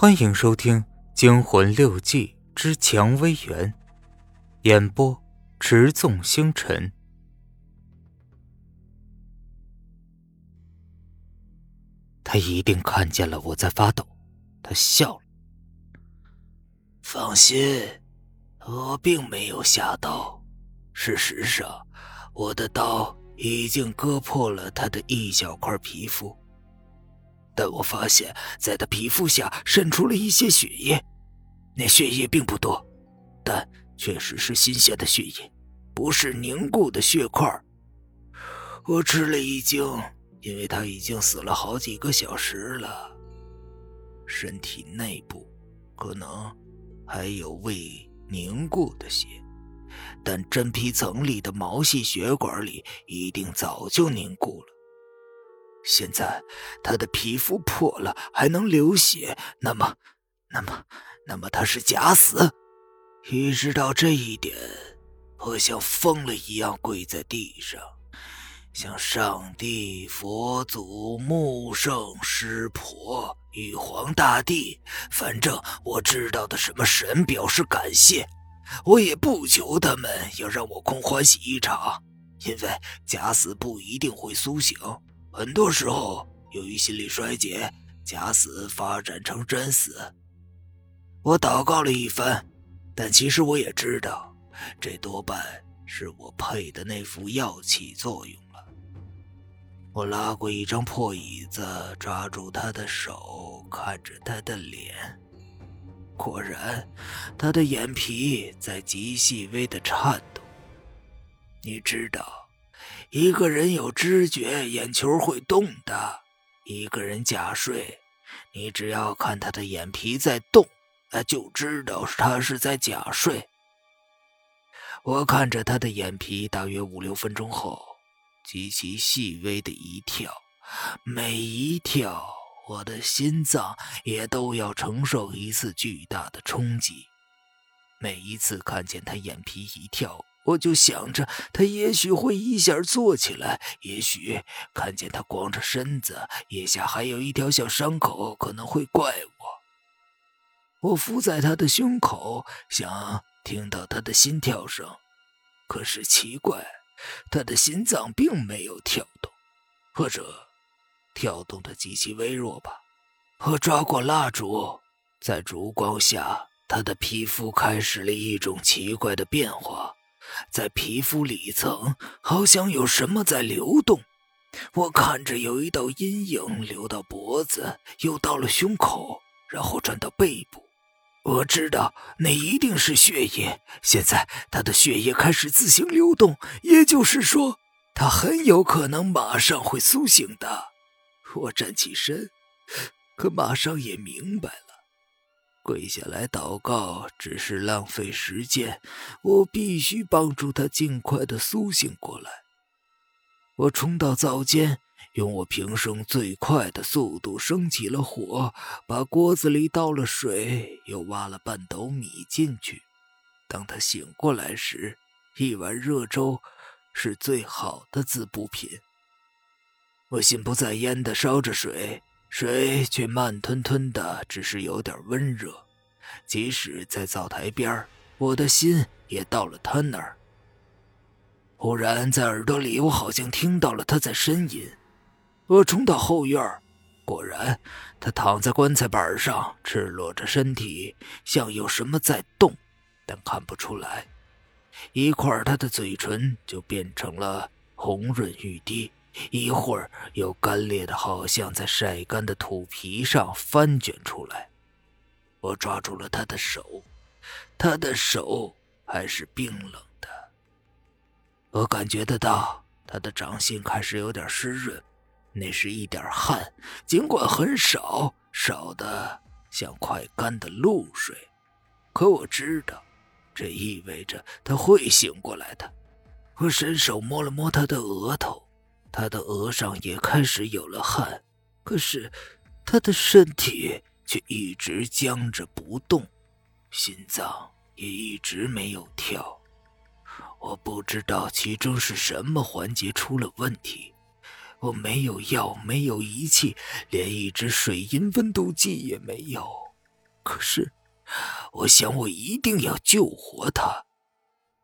欢迎收听《惊魂六记之蔷薇园》，演播：持纵星辰。他一定看见了我在发抖，他笑了。放心，我并没有下刀。事实上，我的刀已经割破了他的一小块皮肤。但我发现，在他皮肤下渗出了一些血液，那血液并不多，但确实是新鲜的血液，不是凝固的血块。我吃了一惊，因为他已经死了好几个小时了，身体内部可能还有未凝固的血，但真皮层里的毛细血管里一定早就凝固了。现在他的皮肤破了，还能流血，那么，那么，那么他是假死。意识到这一点，我像疯了一样跪在地上，向上帝、佛祖、木圣、师婆、玉皇大帝，反正我知道的什么神表示感谢。我也不求他们要让我空欢喜一场，因为假死不一定会苏醒。很多时候，由于心理衰竭，假死发展成真死。我祷告了一番，但其实我也知道，这多半是我配的那副药起作用了。我拉过一张破椅子，抓住他的手，看着他的脸。果然，他的眼皮在极细微的颤抖。你知道。一个人有知觉，眼球会动的。一个人假睡，你只要看他的眼皮在动，那就知道他是在假睡。我看着他的眼皮，大约五六分钟后，极其细微的一跳，每一跳，我的心脏也都要承受一次巨大的冲击。每一次看见他眼皮一跳。我就想着，他也许会一下坐起来，也许看见他光着身子，腋下还有一条小伤口，可能会怪我。我伏在他的胸口，想听到他的心跳声，可是奇怪，他的心脏并没有跳动，或者跳动的极其微弱吧。我抓过蜡烛，在烛光下，他的皮肤开始了一种奇怪的变化。在皮肤里层，好像有什么在流动。我看着有一道阴影流到脖子，又到了胸口，然后转到背部。我知道那一定是血液。现在他的血液开始自行流动，也就是说，他很有可能马上会苏醒的。我站起身，可马上也明白了。跪下来祷告只是浪费时间，我必须帮助他尽快的苏醒过来。我冲到灶间，用我平生最快的速度升起了火，把锅子里倒了水，又挖了半斗米进去。当他醒过来时，一碗热粥是最好的滋补品。我心不在焉的烧着水。水却慢吞吞的，只是有点温热。即使在灶台边我的心也到了他那儿。忽然，在耳朵里，我好像听到了他在呻吟。我冲到后院，果然，他躺在棺材板上，赤裸着身体，像有什么在动，但看不出来。一会儿，他的嘴唇就变成了红润欲滴。一会儿又干裂的，好像在晒干的土皮上翻卷出来。我抓住了他的手，他的手还是冰冷的。我感觉得到他的掌心开始有点湿润，那是一点汗，尽管很少，少的像快干的露水。可我知道，这意味着他会醒过来的。我伸手摸了摸他的额头。他的额上也开始有了汗，可是他的身体却一直僵着不动，心脏也一直没有跳。我不知道其中是什么环节出了问题。我没有药，没有仪器，连一支水银温度计也没有。可是，我想我一定要救活他，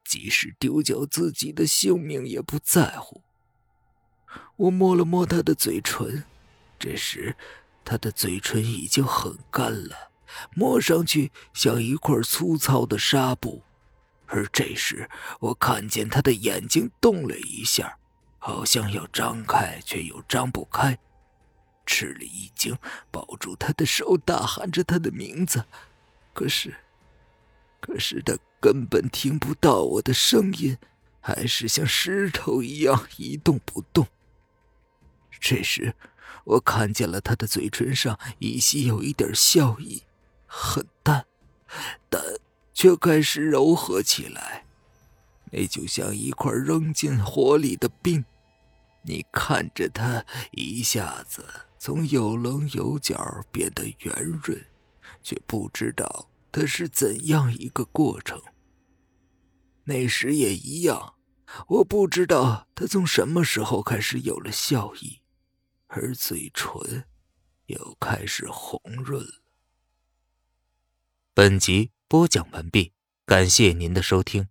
即使丢掉自己的性命也不在乎。我摸了摸他的嘴唇，这时，他的嘴唇已经很干了，摸上去像一块粗糙的纱布。而这时，我看见他的眼睛动了一下，好像要张开，却又张不开。吃了一惊，抱住他的手，大喊着他的名字。可是，可是他根本听不到我的声音，还是像石头一样一动不动。这时，我看见了他的嘴唇上依稀有一点笑意，很淡，但却开始柔和起来。那就像一块扔进火里的冰，你看着它一下子从有棱有角变得圆润，却不知道它是怎样一个过程。那时也一样，我不知道他从什么时候开始有了笑意。而嘴唇又开始红润了。本集播讲完毕，感谢您的收听。